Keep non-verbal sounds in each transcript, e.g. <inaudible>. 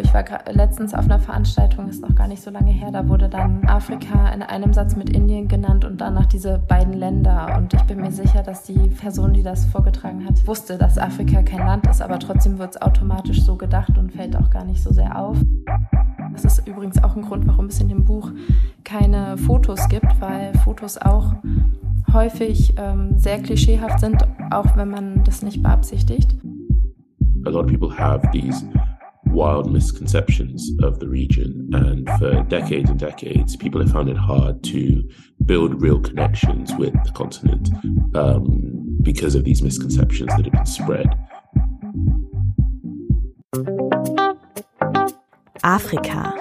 Ich war letztens auf einer Veranstaltung, ist noch gar nicht so lange her, da wurde dann Afrika in einem Satz mit Indien genannt und danach diese beiden Länder. Und ich bin mir sicher, dass die Person, die das vorgetragen hat, wusste, dass Afrika kein Land ist, aber trotzdem wird es automatisch so gedacht und fällt auch gar nicht so sehr auf. Das ist übrigens auch ein Grund, warum es in dem Buch keine Fotos gibt, weil Fotos auch häufig ähm, sehr klischeehaft sind, auch wenn man das nicht beabsichtigt. A lot of people have these wild misconceptions of the region. And for decades and decades, people have found it hard to build real connections with the continent um, because of these misconceptions that have been spread. Afrika.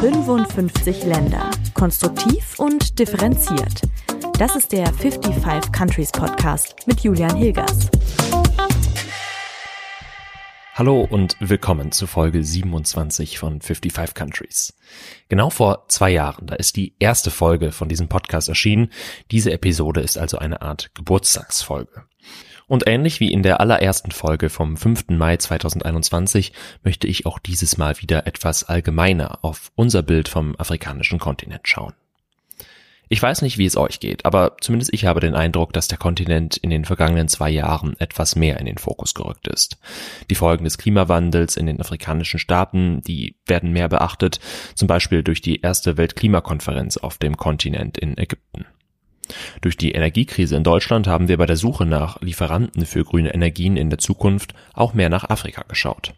55 Länder. Konstruktiv und differenziert. Das ist der 55 Countries Podcast mit Julian Hilgers. Hallo und willkommen zu Folge 27 von 55 Countries. Genau vor zwei Jahren, da ist die erste Folge von diesem Podcast erschienen. Diese Episode ist also eine Art Geburtstagsfolge. Und ähnlich wie in der allerersten Folge vom 5. Mai 2021 möchte ich auch dieses Mal wieder etwas allgemeiner auf unser Bild vom afrikanischen Kontinent schauen. Ich weiß nicht, wie es euch geht, aber zumindest ich habe den Eindruck, dass der Kontinent in den vergangenen zwei Jahren etwas mehr in den Fokus gerückt ist. Die Folgen des Klimawandels in den afrikanischen Staaten, die werden mehr beachtet, zum Beispiel durch die erste Weltklimakonferenz auf dem Kontinent in Ägypten. Durch die Energiekrise in Deutschland haben wir bei der Suche nach Lieferanten für grüne Energien in der Zukunft auch mehr nach Afrika geschaut.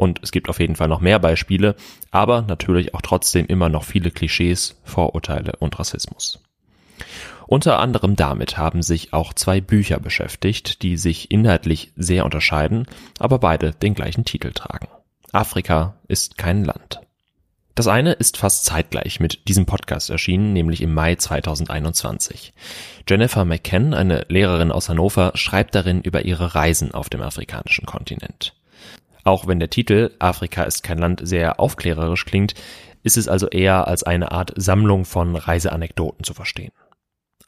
Und es gibt auf jeden Fall noch mehr Beispiele, aber natürlich auch trotzdem immer noch viele Klischees, Vorurteile und Rassismus. Unter anderem damit haben sich auch zwei Bücher beschäftigt, die sich inhaltlich sehr unterscheiden, aber beide den gleichen Titel tragen. Afrika ist kein Land. Das eine ist fast zeitgleich mit diesem Podcast erschienen, nämlich im Mai 2021. Jennifer McKen, eine Lehrerin aus Hannover, schreibt darin über ihre Reisen auf dem afrikanischen Kontinent. Auch wenn der Titel Afrika ist kein Land sehr aufklärerisch klingt, ist es also eher als eine Art Sammlung von Reiseanekdoten zu verstehen.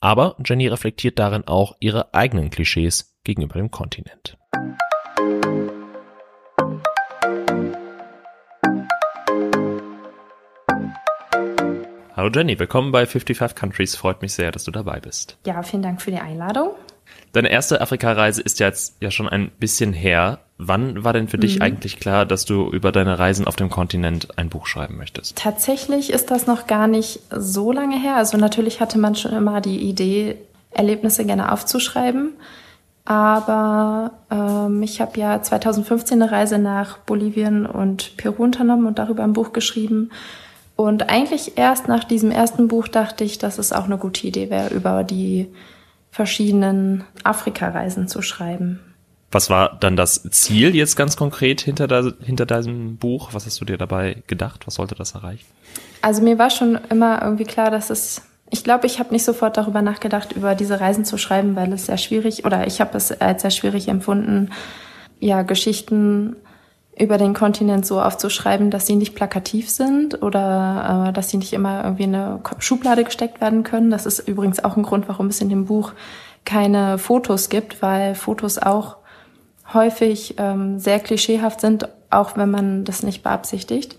Aber Jenny reflektiert darin auch ihre eigenen Klischees gegenüber dem Kontinent. Hallo Jenny, willkommen bei 55 Countries. Freut mich sehr, dass du dabei bist. Ja, vielen Dank für die Einladung. Deine erste Afrika-Reise ist ja jetzt ja schon ein bisschen her. Wann war denn für mhm. dich eigentlich klar, dass du über deine Reisen auf dem Kontinent ein Buch schreiben möchtest? Tatsächlich ist das noch gar nicht so lange her. Also natürlich hatte man schon immer die Idee, Erlebnisse gerne aufzuschreiben. Aber ähm, ich habe ja 2015 eine Reise nach Bolivien und Peru unternommen und darüber ein Buch geschrieben. Und eigentlich erst nach diesem ersten Buch dachte ich, dass es auch eine gute Idee wäre, über die verschiedenen Afrika-Reisen zu schreiben. Was war dann das Ziel jetzt ganz konkret hinter, da, hinter deinem Buch? Was hast du dir dabei gedacht? Was sollte das erreichen? Also mir war schon immer irgendwie klar, dass es, ich glaube, ich habe nicht sofort darüber nachgedacht, über diese Reisen zu schreiben, weil es sehr schwierig, oder ich habe es als sehr schwierig empfunden, ja, Geschichten über den Kontinent so aufzuschreiben, dass sie nicht plakativ sind oder äh, dass sie nicht immer irgendwie in eine Schublade gesteckt werden können. Das ist übrigens auch ein Grund, warum es in dem Buch keine Fotos gibt, weil Fotos auch häufig ähm, sehr klischeehaft sind, auch wenn man das nicht beabsichtigt.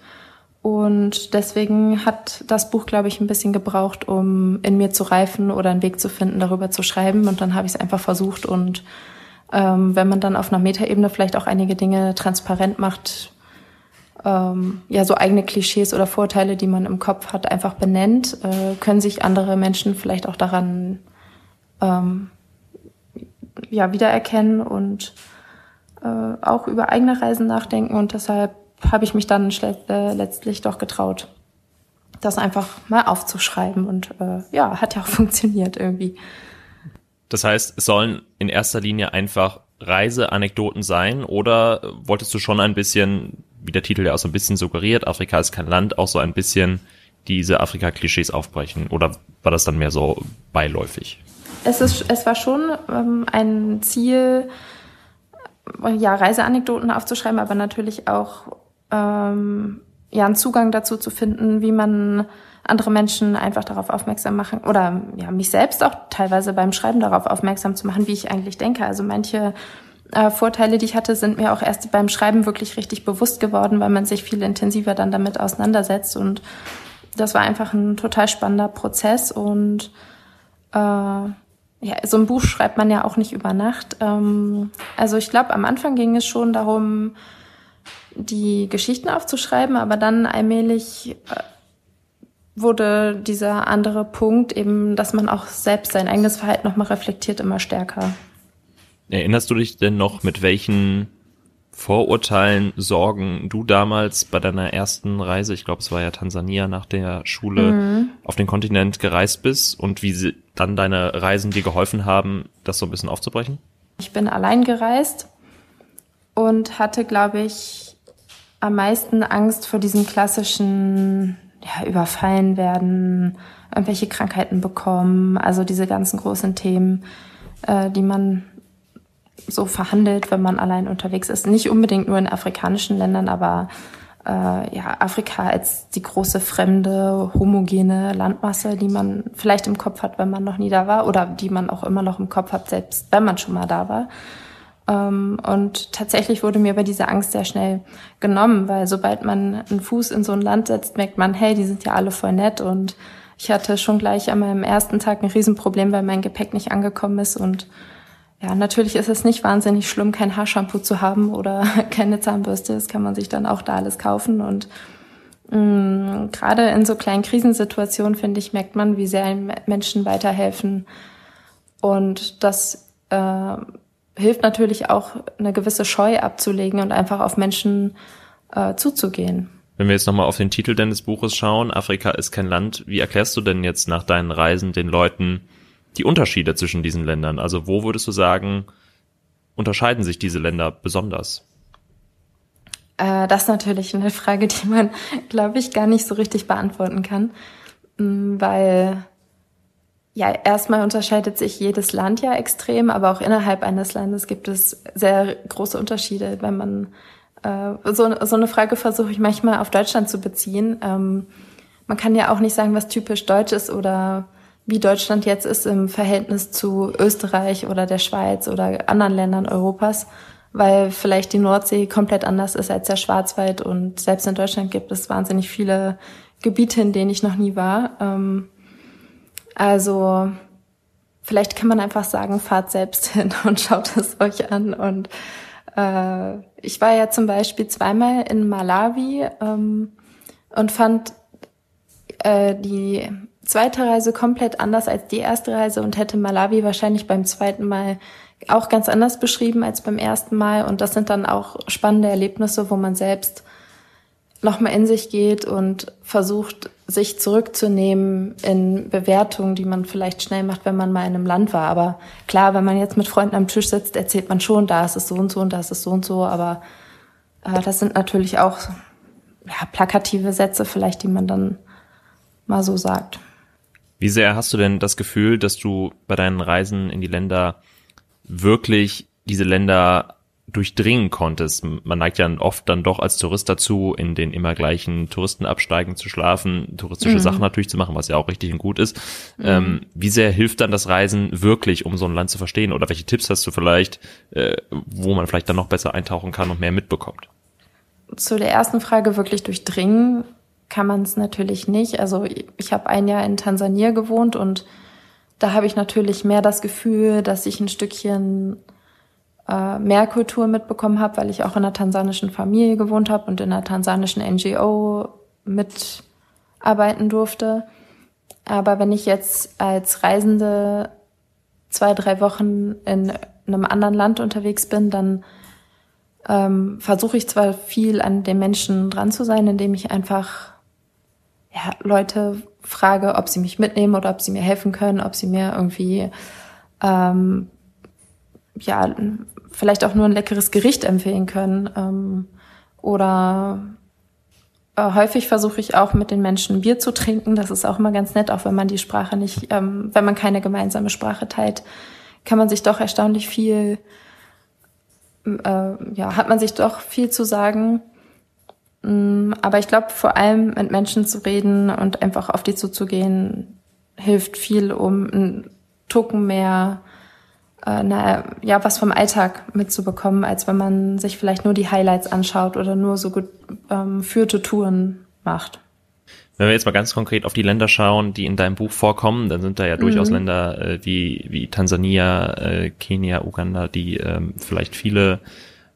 Und deswegen hat das Buch, glaube ich, ein bisschen gebraucht, um in mir zu reifen oder einen Weg zu finden, darüber zu schreiben. Und dann habe ich es einfach versucht und ähm, wenn man dann auf einer Metaebene vielleicht auch einige Dinge transparent macht, ähm, ja, so eigene Klischees oder Vorteile, die man im Kopf hat, einfach benennt, äh, können sich andere Menschen vielleicht auch daran ähm, ja, wiedererkennen und äh, auch über eigene Reisen nachdenken. Und deshalb habe ich mich dann äh, letztlich doch getraut, das einfach mal aufzuschreiben. Und äh, ja, hat ja auch <laughs> funktioniert irgendwie. Das heißt, es sollen in erster Linie einfach Reiseanekdoten sein oder wolltest du schon ein bisschen, wie der Titel ja auch so ein bisschen suggeriert, Afrika ist kein Land, auch so ein bisschen diese Afrika-Klischees aufbrechen oder war das dann mehr so beiläufig? Es, ist, es war schon ähm, ein Ziel, ja, Reiseanekdoten aufzuschreiben, aber natürlich auch ähm, ja, einen Zugang dazu zu finden, wie man andere Menschen einfach darauf aufmerksam machen oder ja, mich selbst auch teilweise beim Schreiben darauf aufmerksam zu machen, wie ich eigentlich denke. Also manche äh, Vorteile, die ich hatte, sind mir auch erst beim Schreiben wirklich richtig bewusst geworden, weil man sich viel intensiver dann damit auseinandersetzt. Und das war einfach ein total spannender Prozess. Und äh, ja, so ein Buch schreibt man ja auch nicht über Nacht. Ähm, also ich glaube, am Anfang ging es schon darum, die Geschichten aufzuschreiben, aber dann allmählich äh, wurde dieser andere Punkt eben, dass man auch selbst sein eigenes Verhalten nochmal reflektiert, immer stärker. Erinnerst du dich denn noch, mit welchen Vorurteilen, Sorgen du damals bei deiner ersten Reise, ich glaube es war ja Tansania nach der Schule, mhm. auf den Kontinent gereist bist und wie sie dann deine Reisen dir geholfen haben, das so ein bisschen aufzubrechen? Ich bin allein gereist und hatte, glaube ich, am meisten Angst vor diesem klassischen ja, überfallen werden, irgendwelche Krankheiten bekommen, also diese ganzen großen Themen, äh, die man so verhandelt, wenn man allein unterwegs ist. Nicht unbedingt nur in afrikanischen Ländern, aber äh, ja, Afrika als die große fremde, homogene Landmasse, die man vielleicht im Kopf hat, wenn man noch nie da war, oder die man auch immer noch im Kopf hat, selbst wenn man schon mal da war. Ähm, und tatsächlich wurde mir aber diese Angst sehr schnell genommen, weil sobald man einen Fuß in so ein Land setzt, merkt man, hey, die sind ja alle voll nett und ich hatte schon gleich an meinem ersten Tag ein Riesenproblem, weil mein Gepäck nicht angekommen ist und ja, natürlich ist es nicht wahnsinnig schlimm, kein Haarshampoo zu haben oder <laughs> keine Zahnbürste. Das kann man sich dann auch da alles kaufen. Und mh, mm, gerade in so kleinen Krisensituationen, finde ich, merkt man, wie sehr Menschen weiterhelfen. Und das äh, hilft natürlich auch, eine gewisse Scheu abzulegen und einfach auf Menschen äh, zuzugehen. Wenn wir jetzt nochmal auf den Titel deines Buches schauen, Afrika ist kein Land, wie erklärst du denn jetzt nach deinen Reisen den Leuten die Unterschiede zwischen diesen Ländern? Also wo würdest du sagen, unterscheiden sich diese Länder besonders? Äh, das ist natürlich eine Frage, die man, glaube ich, gar nicht so richtig beantworten kann, mm, weil ja, erstmal unterscheidet sich jedes Land ja extrem, aber auch innerhalb eines Landes gibt es sehr große Unterschiede. Wenn man äh, so, so eine Frage versuche ich manchmal auf Deutschland zu beziehen. Ähm, man kann ja auch nicht sagen, was typisch deutsch ist oder wie Deutschland jetzt ist im Verhältnis zu Österreich oder der Schweiz oder anderen Ländern Europas, weil vielleicht die Nordsee komplett anders ist als der Schwarzwald und selbst in Deutschland gibt es wahnsinnig viele Gebiete, in denen ich noch nie war. Ähm, also vielleicht kann man einfach sagen, fahrt selbst <laughs> hin und schaut es euch an. Und äh, ich war ja zum Beispiel zweimal in Malawi ähm, und fand äh, die zweite Reise komplett anders als die erste Reise und hätte Malawi wahrscheinlich beim zweiten Mal auch ganz anders beschrieben als beim ersten Mal. Und das sind dann auch spannende Erlebnisse, wo man selbst nochmal in sich geht und versucht, sich zurückzunehmen in Bewertungen, die man vielleicht schnell macht, wenn man mal in einem Land war. Aber klar, wenn man jetzt mit Freunden am Tisch sitzt, erzählt man schon, da ist es so und so und da ist es so und so. Aber äh, das sind natürlich auch ja, plakative Sätze vielleicht, die man dann mal so sagt. Wie sehr hast du denn das Gefühl, dass du bei deinen Reisen in die Länder wirklich diese Länder durchdringen konntest. Man neigt ja oft dann doch als Tourist dazu, in den immer gleichen Touristenabsteigen zu schlafen, touristische mhm. Sachen natürlich zu machen, was ja auch richtig und gut ist. Mhm. Ähm, wie sehr hilft dann das Reisen wirklich, um so ein Land zu verstehen? Oder welche Tipps hast du vielleicht, äh, wo man vielleicht dann noch besser eintauchen kann und mehr mitbekommt? Zu der ersten Frage wirklich durchdringen kann man es natürlich nicht. Also ich habe ein Jahr in Tansania gewohnt und da habe ich natürlich mehr das Gefühl, dass ich ein Stückchen äh, mehr Kultur mitbekommen habe, weil ich auch in einer tansanischen Familie gewohnt habe und in einer tansanischen NGO mitarbeiten durfte. Aber wenn ich jetzt als Reisende zwei, drei Wochen in einem anderen Land unterwegs bin, dann ähm, versuche ich zwar viel an den Menschen dran zu sein, indem ich einfach ja, Leute frage, ob sie mich mitnehmen oder ob sie mir helfen können, ob sie mir irgendwie ähm, ja vielleicht auch nur ein leckeres Gericht empfehlen können. Ähm, oder äh, häufig versuche ich auch mit den Menschen Bier zu trinken. Das ist auch immer ganz nett, auch wenn man die Sprache nicht, ähm, wenn man keine gemeinsame Sprache teilt, kann man sich doch erstaunlich viel, äh, ja, hat man sich doch viel zu sagen. Mm, aber ich glaube, vor allem mit Menschen zu reden und einfach auf die zuzugehen, hilft viel, um einen Tucken mehr äh, na, ja, was vom Alltag mitzubekommen, als wenn man sich vielleicht nur die Highlights anschaut oder nur so gut ähm, führte Touren macht. Wenn wir jetzt mal ganz konkret auf die Länder schauen, die in deinem Buch vorkommen, dann sind da ja durchaus mhm. Länder äh, wie, wie Tansania, äh, Kenia, Uganda, die ähm, vielleicht viele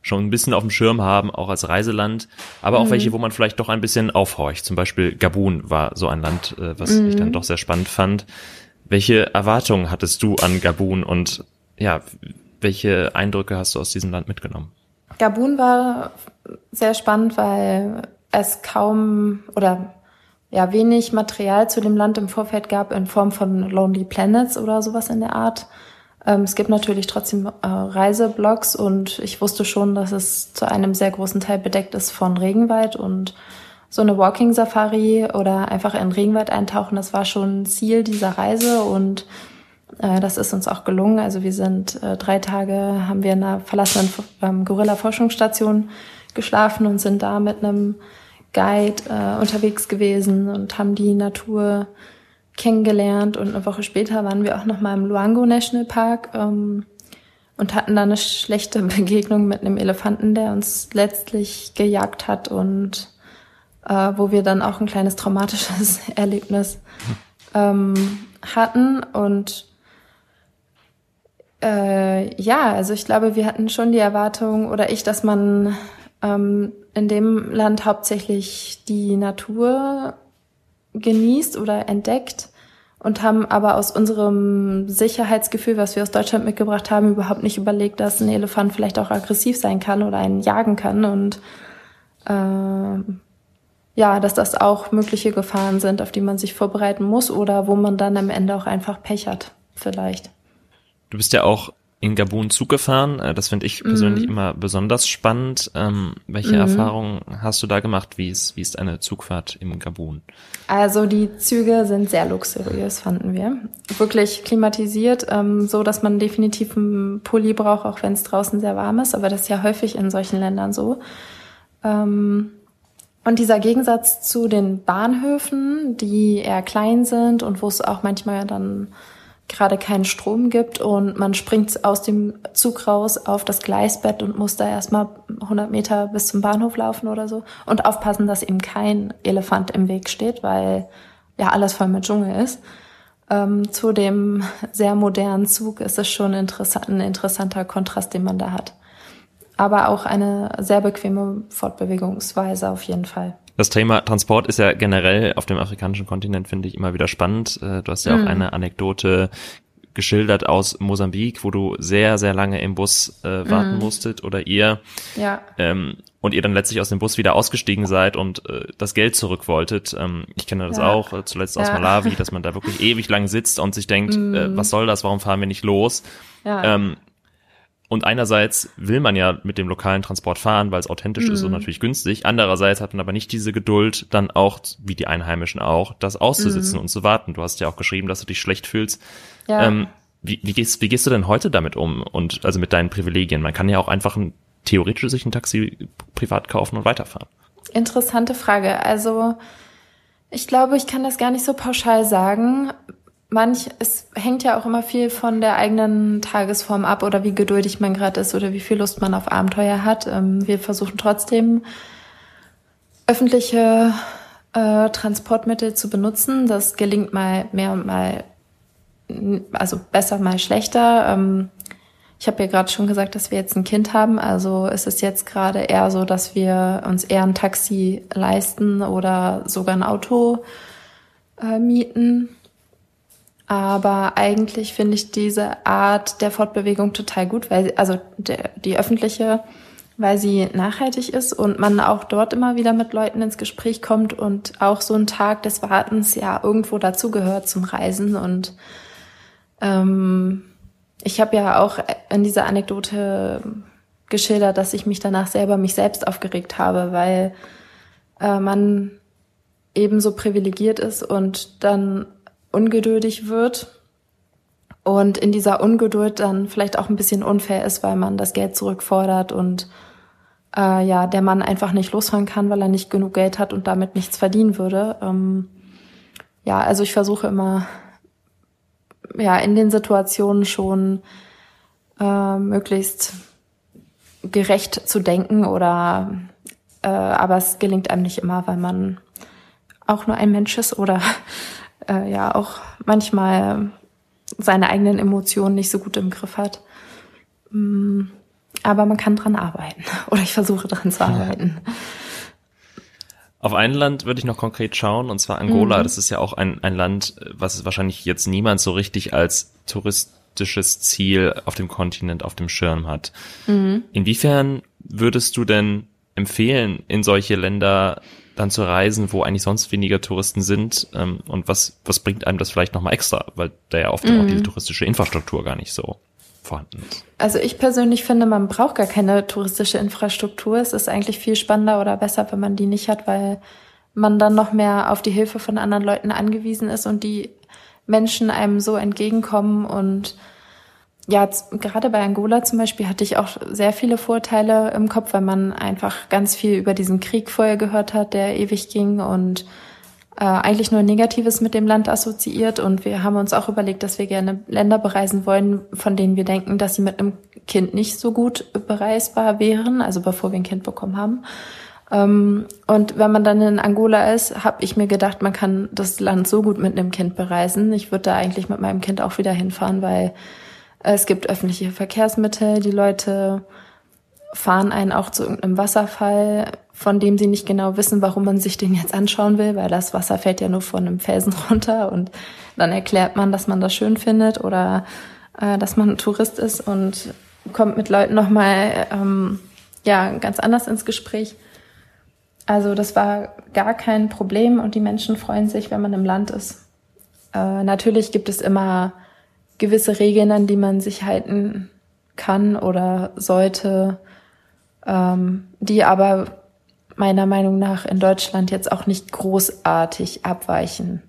schon ein bisschen auf dem Schirm haben, auch als Reiseland, aber auch mhm. welche, wo man vielleicht doch ein bisschen aufhorcht. Zum Beispiel Gabun war so ein Land, äh, was mhm. ich dann doch sehr spannend fand. Welche Erwartungen hattest du an Gabun und ja, welche Eindrücke hast du aus diesem Land mitgenommen? Gabun war sehr spannend, weil es kaum oder ja wenig Material zu dem Land im Vorfeld gab in Form von Lonely Planets oder sowas in der Art. Ähm, es gibt natürlich trotzdem äh, Reiseblogs und ich wusste schon, dass es zu einem sehr großen Teil bedeckt ist von Regenwald und so eine Walking Safari oder einfach in Regenwald eintauchen, das war schon Ziel dieser Reise und äh, das ist uns auch gelungen. Also wir sind äh, drei Tage, haben wir in einer verlassenen ähm, Gorilla-Forschungsstation geschlafen und sind da mit einem Guide äh, unterwegs gewesen und haben die Natur kennengelernt und eine Woche später waren wir auch noch mal im Luango National Park ähm, und hatten da eine schlechte <laughs> Begegnung mit einem Elefanten, der uns letztlich gejagt hat und äh, wo wir dann auch ein kleines traumatisches <laughs> Erlebnis ähm, hatten. Und äh, ja, also ich glaube, wir hatten schon die Erwartung oder ich, dass man ähm, in dem Land hauptsächlich die Natur genießt oder entdeckt und haben aber aus unserem Sicherheitsgefühl, was wir aus Deutschland mitgebracht haben, überhaupt nicht überlegt, dass ein Elefant vielleicht auch aggressiv sein kann oder einen jagen kann und äh, ja, dass das auch mögliche Gefahren sind, auf die man sich vorbereiten muss oder wo man dann am Ende auch einfach Pech hat, vielleicht. Du bist ja auch in Gabun Zug gefahren. Äh, das finde ich persönlich mhm. immer besonders spannend. Ähm, welche mhm. Erfahrungen hast du da gemacht? Wie ist, wie ist eine Zugfahrt im Gabun? Also die Züge sind sehr luxuriös, fanden wir. Wirklich klimatisiert, ähm, so dass man definitiv einen Pulli braucht, auch wenn es draußen sehr warm ist. Aber das ist ja häufig in solchen Ländern so. Ähm, und dieser Gegensatz zu den Bahnhöfen, die eher klein sind und wo es auch manchmal dann gerade keinen Strom gibt und man springt aus dem Zug raus auf das Gleisbett und muss da erstmal 100 Meter bis zum Bahnhof laufen oder so und aufpassen, dass eben kein Elefant im Weg steht, weil ja alles voll mit Dschungel ist. Ähm, zu dem sehr modernen Zug ist es schon interessant, ein interessanter Kontrast, den man da hat. Aber auch eine sehr bequeme Fortbewegungsweise auf jeden Fall. Das Thema Transport ist ja generell auf dem afrikanischen Kontinent, finde ich, immer wieder spannend. Äh, du hast ja mhm. auch eine Anekdote geschildert aus Mosambik, wo du sehr, sehr lange im Bus äh, warten mhm. musstet oder ihr. Ja. Ähm, und ihr dann letztlich aus dem Bus wieder ausgestiegen seid und äh, das Geld zurück wolltet. Ähm, ich kenne das ja. auch, äh, zuletzt aus ja. Malawi, dass man da <laughs> wirklich ewig lang sitzt und sich denkt, mhm. äh, was soll das, warum fahren wir nicht los? Ja. Ähm, und einerseits will man ja mit dem lokalen Transport fahren, weil es authentisch mhm. ist und mhm. natürlich günstig. Andererseits hat man aber nicht diese Geduld, dann auch, wie die Einheimischen auch, das auszusitzen mhm. und zu warten. Du hast ja auch geschrieben, dass du dich schlecht fühlst. Ja. Ähm, wie, wie, gehst, wie gehst du denn heute damit um? Und also mit deinen Privilegien? Man kann ja auch einfach ein, theoretisch sich ein Taxi privat kaufen und weiterfahren. Interessante Frage. Also ich glaube, ich kann das gar nicht so pauschal sagen manch, es hängt ja auch immer viel von der eigenen Tagesform ab oder wie geduldig man gerade ist oder wie viel Lust man auf Abenteuer hat. Ähm, wir versuchen trotzdem öffentliche äh, Transportmittel zu benutzen. Das gelingt mal mehr und mal, also besser, mal schlechter. Ähm, ich habe ja gerade schon gesagt, dass wir jetzt ein Kind haben. Also ist es jetzt gerade eher so, dass wir uns eher ein Taxi leisten oder sogar ein Auto äh, mieten. Aber eigentlich finde ich diese Art der Fortbewegung total gut, weil also der, die öffentliche, weil sie nachhaltig ist und man auch dort immer wieder mit Leuten ins Gespräch kommt und auch so ein Tag des Wartens ja irgendwo dazugehört zum Reisen. Und ähm, ich habe ja auch in dieser Anekdote geschildert, dass ich mich danach selber mich selbst aufgeregt habe, weil äh, man eben so privilegiert ist und dann ungeduldig wird und in dieser Ungeduld dann vielleicht auch ein bisschen unfair ist, weil man das Geld zurückfordert und äh, ja, der Mann einfach nicht losfahren kann, weil er nicht genug Geld hat und damit nichts verdienen würde. Ähm, ja, also ich versuche immer, ja, in den Situationen schon äh, möglichst gerecht zu denken oder äh, aber es gelingt einem nicht immer, weil man auch nur ein Mensch ist oder äh, ja auch manchmal seine eigenen Emotionen nicht so gut im Griff hat. Mm, aber man kann dran arbeiten <laughs> oder ich versuche dran zu arbeiten. Auf ein Land würde ich noch konkret schauen, und zwar Angola. Mhm. Das ist ja auch ein, ein Land, was wahrscheinlich jetzt niemand so richtig als touristisches Ziel auf dem Kontinent auf dem Schirm hat. Mhm. Inwiefern würdest du denn empfehlen, in solche Länder dann zu reisen, wo eigentlich sonst weniger Touristen sind? Ähm, und was, was bringt einem das vielleicht nochmal extra? Weil da ja oft mhm. auch diese touristische Infrastruktur gar nicht so vorhanden ist. Also ich persönlich finde, man braucht gar keine touristische Infrastruktur. Es ist eigentlich viel spannender oder besser, wenn man die nicht hat, weil man dann noch mehr auf die Hilfe von anderen Leuten angewiesen ist und die Menschen einem so entgegenkommen und ja, gerade bei Angola zum Beispiel hatte ich auch sehr viele Vorteile im Kopf, weil man einfach ganz viel über diesen Krieg vorher gehört hat, der ewig ging und äh, eigentlich nur Negatives mit dem Land assoziiert. Und wir haben uns auch überlegt, dass wir gerne Länder bereisen wollen, von denen wir denken, dass sie mit einem Kind nicht so gut bereisbar wären, also bevor wir ein Kind bekommen haben. Ähm, und wenn man dann in Angola ist, habe ich mir gedacht, man kann das Land so gut mit einem Kind bereisen. Ich würde da eigentlich mit meinem Kind auch wieder hinfahren, weil es gibt öffentliche Verkehrsmittel, die Leute fahren einen auch zu irgendeinem Wasserfall, von dem sie nicht genau wissen, warum man sich den jetzt anschauen will, weil das Wasser fällt ja nur von einem Felsen <laughs> runter und dann erklärt man, dass man das schön findet oder äh, dass man ein Tourist ist und kommt mit Leuten nochmal ähm, ja, ganz anders ins Gespräch. Also das war gar kein Problem und die Menschen freuen sich, wenn man im Land ist. Äh, natürlich gibt es immer gewisse Regeln, an die man sich halten kann oder sollte, ähm, die aber meiner Meinung nach in Deutschland jetzt auch nicht großartig abweichen.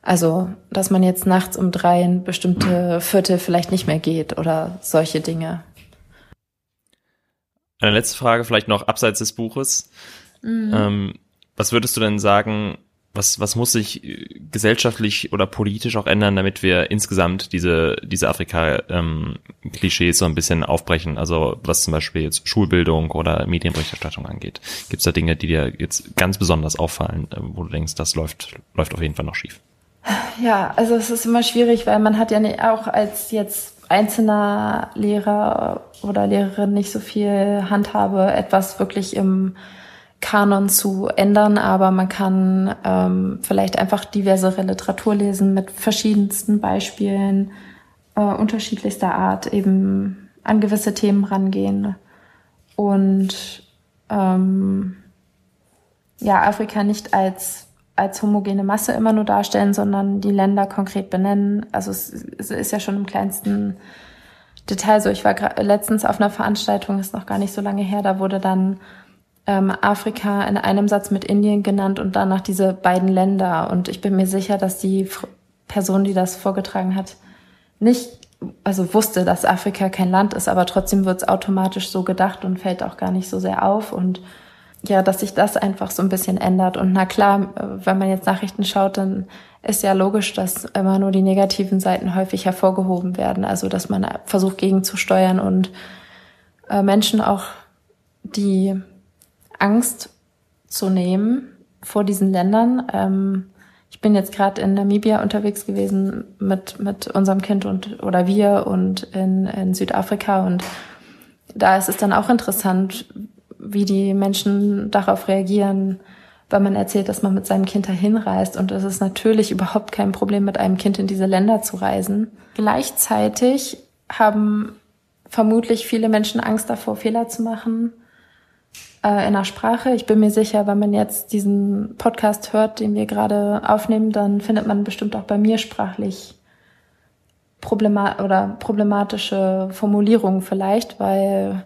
Also, dass man jetzt nachts um drei in bestimmte Viertel vielleicht nicht mehr geht oder solche Dinge. Eine letzte Frage vielleicht noch abseits des Buches. Mhm. Ähm, was würdest du denn sagen, was, was muss sich äh, gesellschaftlich oder politisch auch ändern, damit wir insgesamt diese, diese Afrika-Klischees ähm, so ein bisschen aufbrechen? Also was zum Beispiel jetzt Schulbildung oder Medienberichterstattung angeht. Gibt es da Dinge, die dir jetzt ganz besonders auffallen, äh, wo du denkst, das läuft, läuft auf jeden Fall noch schief? Ja, also es ist immer schwierig, weil man hat ja nicht auch als jetzt einzelner Lehrer oder Lehrerin nicht so viel Handhabe, etwas wirklich im Kanon zu ändern, aber man kann ähm, vielleicht einfach diversere Literatur lesen mit verschiedensten Beispielen äh, unterschiedlichster Art eben an gewisse Themen rangehen und ähm, ja Afrika nicht als als homogene Masse immer nur darstellen, sondern die Länder konkret benennen. Also es, es ist ja schon im kleinsten Detail so. Ich war letztens auf einer Veranstaltung, ist noch gar nicht so lange her, da wurde dann ähm, Afrika in einem Satz mit Indien genannt und danach diese beiden Länder. Und ich bin mir sicher, dass die Person, die das vorgetragen hat, nicht, also wusste, dass Afrika kein Land ist, aber trotzdem wird es automatisch so gedacht und fällt auch gar nicht so sehr auf. Und ja, dass sich das einfach so ein bisschen ändert. Und na klar, wenn man jetzt Nachrichten schaut, dann ist ja logisch, dass immer nur die negativen Seiten häufig hervorgehoben werden. Also dass man versucht gegenzusteuern und äh, Menschen auch, die Angst zu nehmen vor diesen Ländern. Ähm, ich bin jetzt gerade in Namibia unterwegs gewesen mit, mit unserem Kind und oder wir und in, in Südafrika und da ist es dann auch interessant, wie die Menschen darauf reagieren, wenn man erzählt, dass man mit seinem Kind dahin reist. Und es ist natürlich überhaupt kein Problem, mit einem Kind in diese Länder zu reisen. Gleichzeitig haben vermutlich viele Menschen Angst davor, Fehler zu machen äh, in der Sprache. Ich bin mir sicher, wenn man jetzt diesen Podcast hört, den wir gerade aufnehmen, dann findet man bestimmt auch bei mir sprachlich problemat oder problematische Formulierungen vielleicht, weil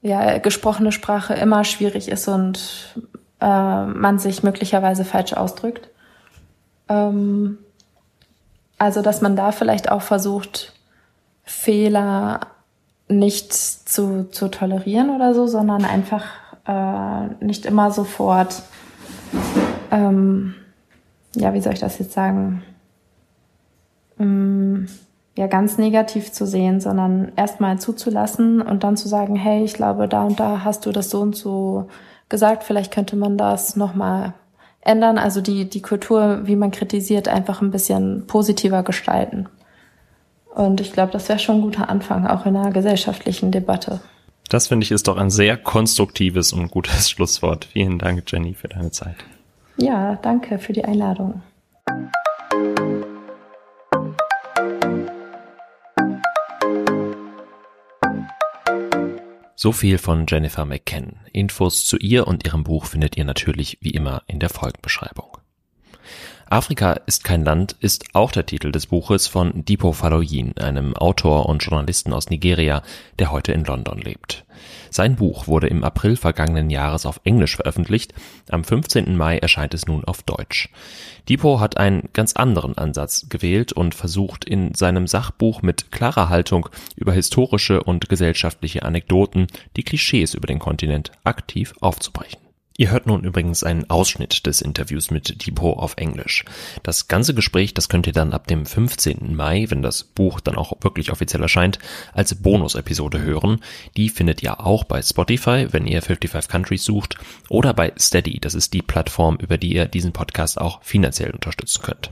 ja gesprochene Sprache immer schwierig ist und äh, man sich möglicherweise falsch ausdrückt. Ähm, also dass man da vielleicht auch versucht, Fehler nicht zu, zu tolerieren oder so, sondern einfach äh, nicht immer sofort, ähm, ja, wie soll ich das jetzt sagen, ähm, ja ganz negativ zu sehen, sondern erstmal zuzulassen und dann zu sagen, hey, ich glaube, da und da hast du das so und so gesagt, vielleicht könnte man das nochmal ändern, also die, die Kultur, wie man kritisiert, einfach ein bisschen positiver gestalten. Und ich glaube, das wäre schon ein guter Anfang, auch in einer gesellschaftlichen Debatte. Das finde ich ist doch ein sehr konstruktives und gutes <laughs> Schlusswort. Vielen Dank, Jenny, für deine Zeit. Ja, danke für die Einladung. So viel von Jennifer McKen. Infos zu ihr und ihrem Buch findet ihr natürlich wie immer in der Folgenbeschreibung. Afrika ist kein Land ist auch der Titel des Buches von Dipo Faloyin, einem Autor und Journalisten aus Nigeria, der heute in London lebt. Sein Buch wurde im April vergangenen Jahres auf Englisch veröffentlicht, am 15. Mai erscheint es nun auf Deutsch. Dipo hat einen ganz anderen Ansatz gewählt und versucht in seinem Sachbuch mit klarer Haltung über historische und gesellschaftliche Anekdoten die Klischees über den Kontinent aktiv aufzubrechen. Ihr hört nun übrigens einen Ausschnitt des Interviews mit Depot auf Englisch. Das ganze Gespräch, das könnt ihr dann ab dem 15. Mai, wenn das Buch dann auch wirklich offiziell erscheint, als Bonus-Episode hören. Die findet ihr auch bei Spotify, wenn ihr 55 Countries sucht, oder bei Steady. Das ist die Plattform, über die ihr diesen Podcast auch finanziell unterstützen könnt.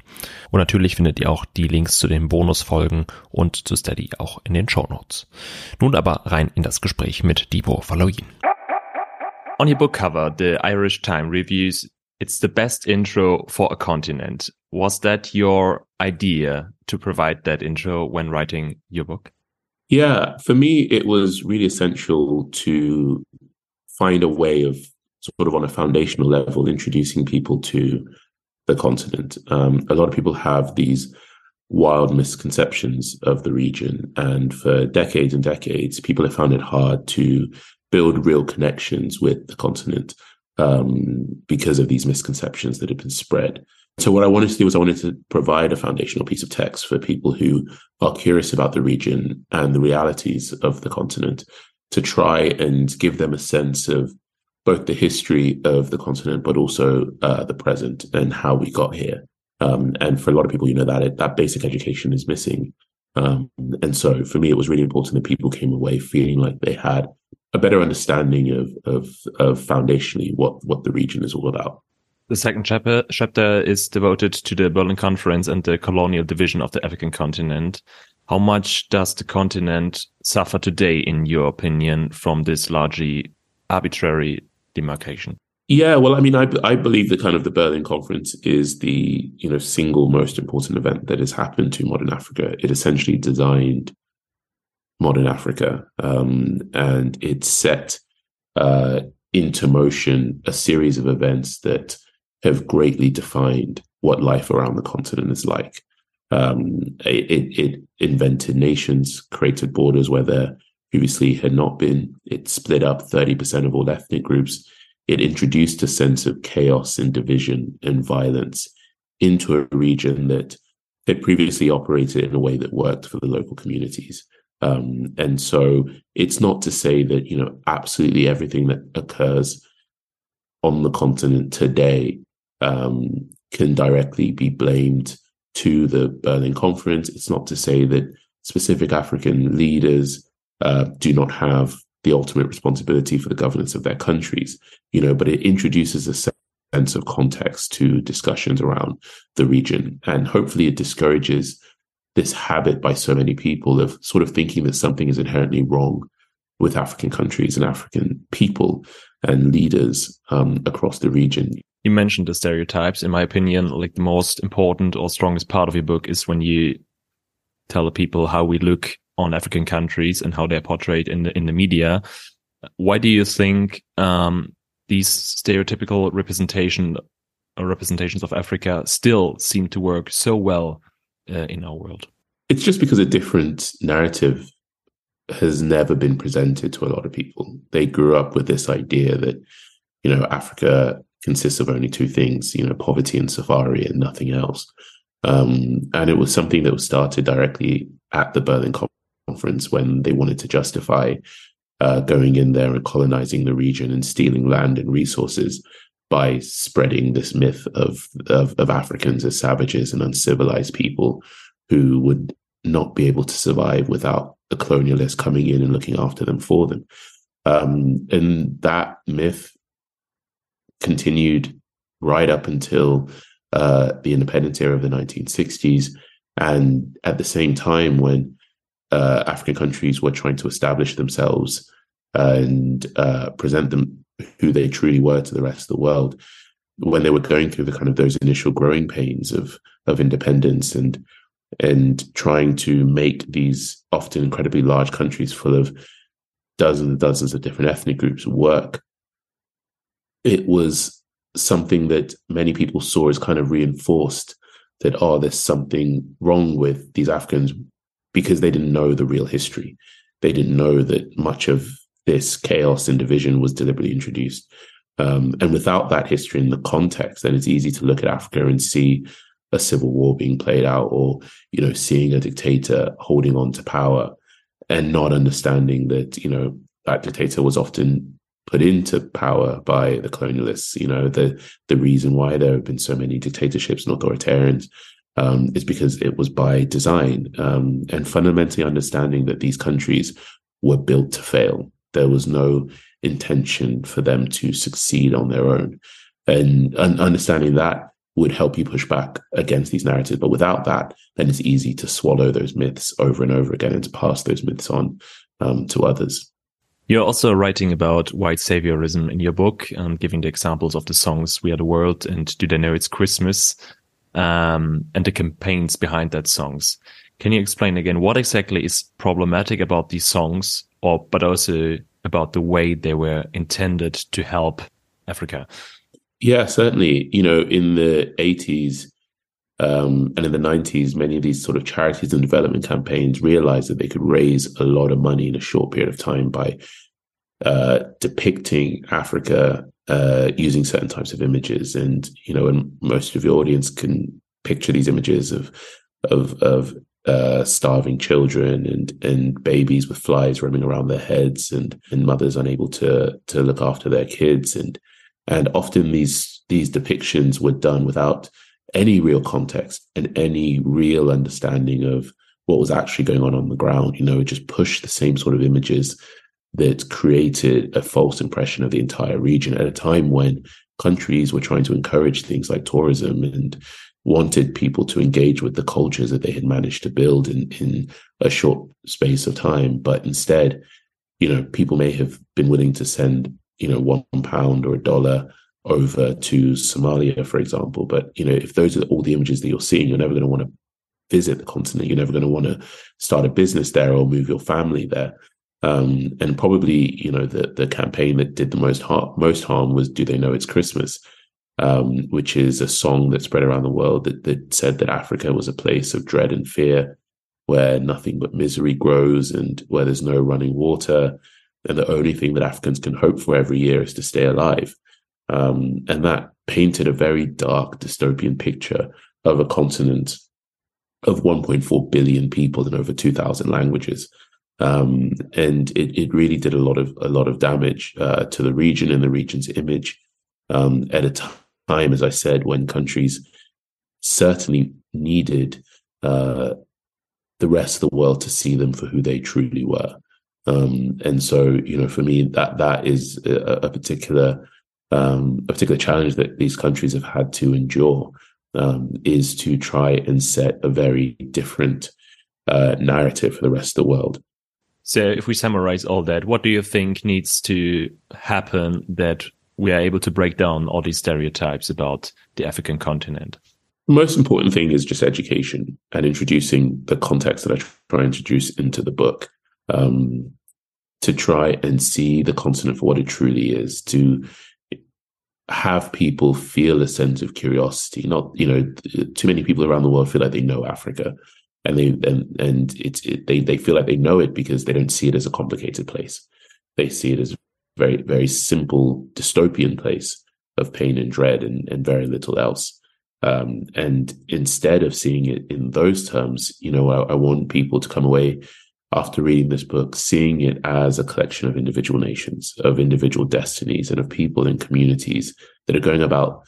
Und natürlich findet ihr auch die Links zu den Bonusfolgen und zu Steady auch in den Show Notes. Nun aber rein in das Gespräch mit Depot Faloyin. On your book cover, the Irish Time reviews it's the best intro for a continent. Was that your idea to provide that intro when writing your book? Yeah, for me, it was really essential to find a way of sort of on a foundational level introducing people to the continent. Um, a lot of people have these wild misconceptions of the region. And for decades and decades, people have found it hard to build real connections with the continent um, because of these misconceptions that have been spread. So what I wanted to do was I wanted to provide a foundational piece of text for people who are curious about the region and the realities of the continent to try and give them a sense of both the history of the continent, but also uh, the present and how we got here. Um, and for a lot of people, you know that that basic education is missing. Um, and so for me, it was really important that people came away feeling like they had a better understanding of of of foundationally what what the region is all about. The second chapter chapter is devoted to the Berlin Conference and the colonial division of the African continent. How much does the continent suffer today, in your opinion, from this largely arbitrary demarcation? Yeah, well, I mean, I, I believe that kind of the Berlin Conference is the you know single most important event that has happened to modern Africa. It essentially designed modern Africa. Um, and it set uh, into motion a series of events that have greatly defined what life around the continent is like. Um, it, it, invented nations, created borders where there previously had not been. It split up 30% of all ethnic groups. It introduced a sense of chaos and division and violence into a region that had previously operated in a way that worked for the local communities. Um, and so it's not to say that, you know, absolutely everything that occurs on the continent today um, can directly be blamed to the Berlin Conference. It's not to say that specific African leaders uh, do not have the ultimate responsibility for the governance of their countries, you know, but it introduces a sense of context to discussions around the region. And hopefully it discourages this habit by so many people of sort of thinking that something is inherently wrong with African countries and African people and leaders um, across the region. You mentioned the stereotypes. In my opinion, like the most important or strongest part of your book is when you tell the people how we look on African countries and how they're portrayed in the in the media. Why do you think um, these stereotypical representation representations of Africa still seem to work so well uh, in our world? It's just because a different narrative has never been presented to a lot of people. They grew up with this idea that, you know, Africa consists of only two things, you know, poverty and safari and nothing else. Um, and it was something that was started directly at the Berlin conference when they wanted to justify uh, going in there and colonizing the region and stealing land and resources by spreading this myth of, of, of Africans as savages and uncivilized people who would not be able to survive without the colonialists coming in and looking after them for them. Um, and that myth continued right up until uh, the independence era of the 1960s. And at the same time, when uh, African countries were trying to establish themselves and uh, present them who they truly were to the rest of the world, when they were going through the kind of those initial growing pains of of independence and and trying to make these often incredibly large countries full of dozens and dozens of different ethnic groups work, it was something that many people saw as kind of reinforced that, oh, there's something wrong with these Africans because they didn't know the real history. They didn't know that much of this chaos and division was deliberately introduced. Um, and without that history in the context, then it's easy to look at Africa and see a civil war being played out or, you know, seeing a dictator holding on to power and not understanding that, you know, that dictator was often put into power by the colonialists. You know, the the reason why there have been so many dictatorships and authoritarians um, is because it was by design um, and fundamentally understanding that these countries were built to fail. There was no intention for them to succeed on their own, and, and understanding that would help you push back against these narratives. But without that, then it's easy to swallow those myths over and over again and to pass those myths on um, to others. You're also writing about white saviorism in your book, um, giving the examples of the songs "We Are the World" and "Do They Know It's Christmas," um, and the campaigns behind that songs. Can you explain again what exactly is problematic about these songs, or but also about the way they were intended to help Africa? Yeah, certainly. You know, in the 80s um, and in the 90s, many of these sort of charities and development campaigns realized that they could raise a lot of money in a short period of time by uh, depicting Africa uh, using certain types of images. And, you know, and most of your audience can picture these images of, of, of uh, starving children and and babies with flies roaming around their heads and and mothers unable to to look after their kids and and often these these depictions were done without any real context and any real understanding of what was actually going on on the ground. You know, just pushed the same sort of images that created a false impression of the entire region at a time when countries were trying to encourage things like tourism and wanted people to engage with the cultures that they had managed to build in, in a short space of time. But instead, you know, people may have been willing to send you know, one pound or a dollar over to Somalia, for example. But, you know, if those are all the images that you're seeing, you're never going to want to visit the continent. You're never going to want to start a business there or move your family there. Um, and probably, you know, the the campaign that did the most harm, most harm was "Do They Know It's Christmas," um, which is a song that spread around the world that, that said that Africa was a place of dread and fear, where nothing but misery grows and where there's no running water, and the only thing that Africans can hope for every year is to stay alive. Um, and that painted a very dark dystopian picture of a continent of 1.4 billion people in over 2,000 languages. Um, and it, it really did a lot of a lot of damage uh, to the region and the region's image um, at a time, as I said, when countries certainly needed uh, the rest of the world to see them for who they truly were. Um, and so, you know, for me, that that is a, a particular um, a particular challenge that these countries have had to endure um, is to try and set a very different uh, narrative for the rest of the world. So, if we summarize all that, what do you think needs to happen that we are able to break down all these stereotypes about the African continent? The most important thing is just education and introducing the context that I try to introduce into the book um, to try and see the continent for what it truly is, to have people feel a sense of curiosity. Not, you know, too many people around the world feel like they know Africa, and they and and it's it, they they feel like they know it because they don't see it as a complicated place. They see it as a very very simple dystopian place of pain and dread and and very little else. Um, and instead of seeing it in those terms, you know, I, I want people to come away after reading this book, seeing it as a collection of individual nations, of individual destinies, and of people and communities that are going about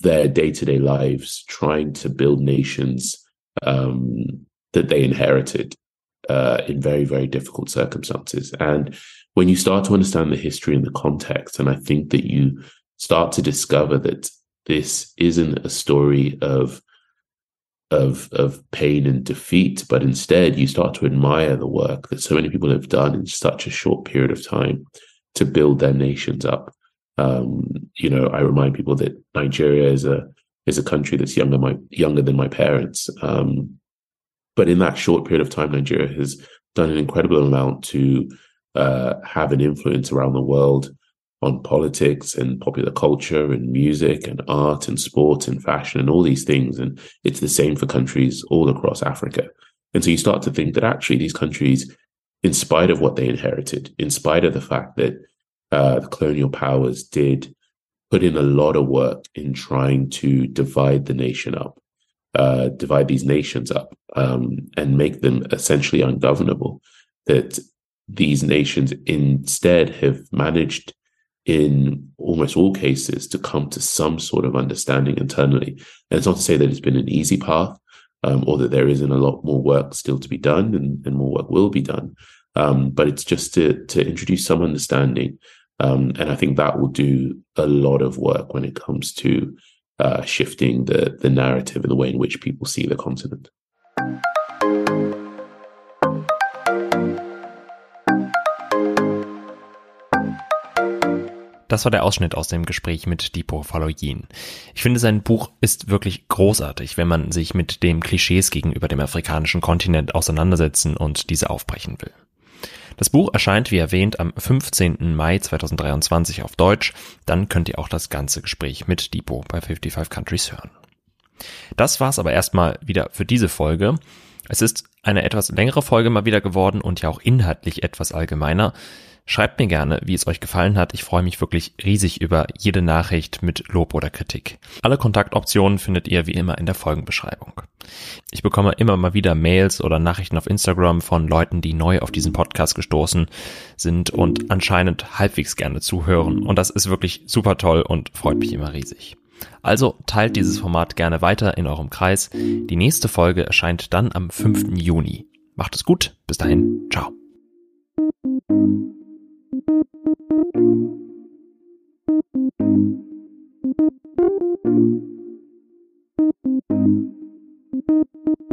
their day to day lives trying to build nations um, that they inherited uh, in very, very difficult circumstances. And when you start to understand the history and the context, and I think that you start to discover that this isn't a story of of of pain and defeat, but instead you start to admire the work that so many people have done in such a short period of time to build their nations up. Um, you know, I remind people that Nigeria is a is a country that's younger my younger than my parents. Um, but in that short period of time, Nigeria has done an incredible amount to uh, have an influence around the world on politics and popular culture and music and art and sport and fashion and all these things. And it's the same for countries all across Africa. And so you start to think that actually these countries, in spite of what they inherited, in spite of the fact that uh, the colonial powers did put in a lot of work in trying to divide the nation up, uh, divide these nations up, um, and make them essentially ungovernable. That these nations instead have managed, in almost all cases, to come to some sort of understanding internally. And it's not to say that it's been an easy path, um, or that there isn't a lot more work still to be done, and, and more work will be done. Um, but it's just to to introduce some understanding um, and I think that will do a lot of work when it comes to uh, shifting the, the narrative and the way in which people see the continent. Das war der Ausschnitt aus dem Gespräch mit Dipo Faloyin. Ich finde, sein Buch ist wirklich großartig, wenn man sich mit dem Klischees gegenüber dem afrikanischen Kontinent auseinandersetzen und diese aufbrechen will. Das Buch erscheint, wie erwähnt, am 15. Mai 2023 auf Deutsch. Dann könnt ihr auch das ganze Gespräch mit Depot bei 55 Countries hören. Das war's aber erstmal wieder für diese Folge. Es ist eine etwas längere Folge mal wieder geworden und ja auch inhaltlich etwas allgemeiner. Schreibt mir gerne, wie es euch gefallen hat. Ich freue mich wirklich riesig über jede Nachricht mit Lob oder Kritik. Alle Kontaktoptionen findet ihr wie immer in der Folgenbeschreibung. Ich bekomme immer mal wieder Mails oder Nachrichten auf Instagram von Leuten, die neu auf diesen Podcast gestoßen sind und anscheinend halbwegs gerne zuhören. Und das ist wirklich super toll und freut mich immer riesig. Also teilt dieses Format gerne weiter in eurem Kreis. Die nächste Folge erscheint dann am 5. Juni. Macht es gut. Bis dahin. Ciao. Thank you.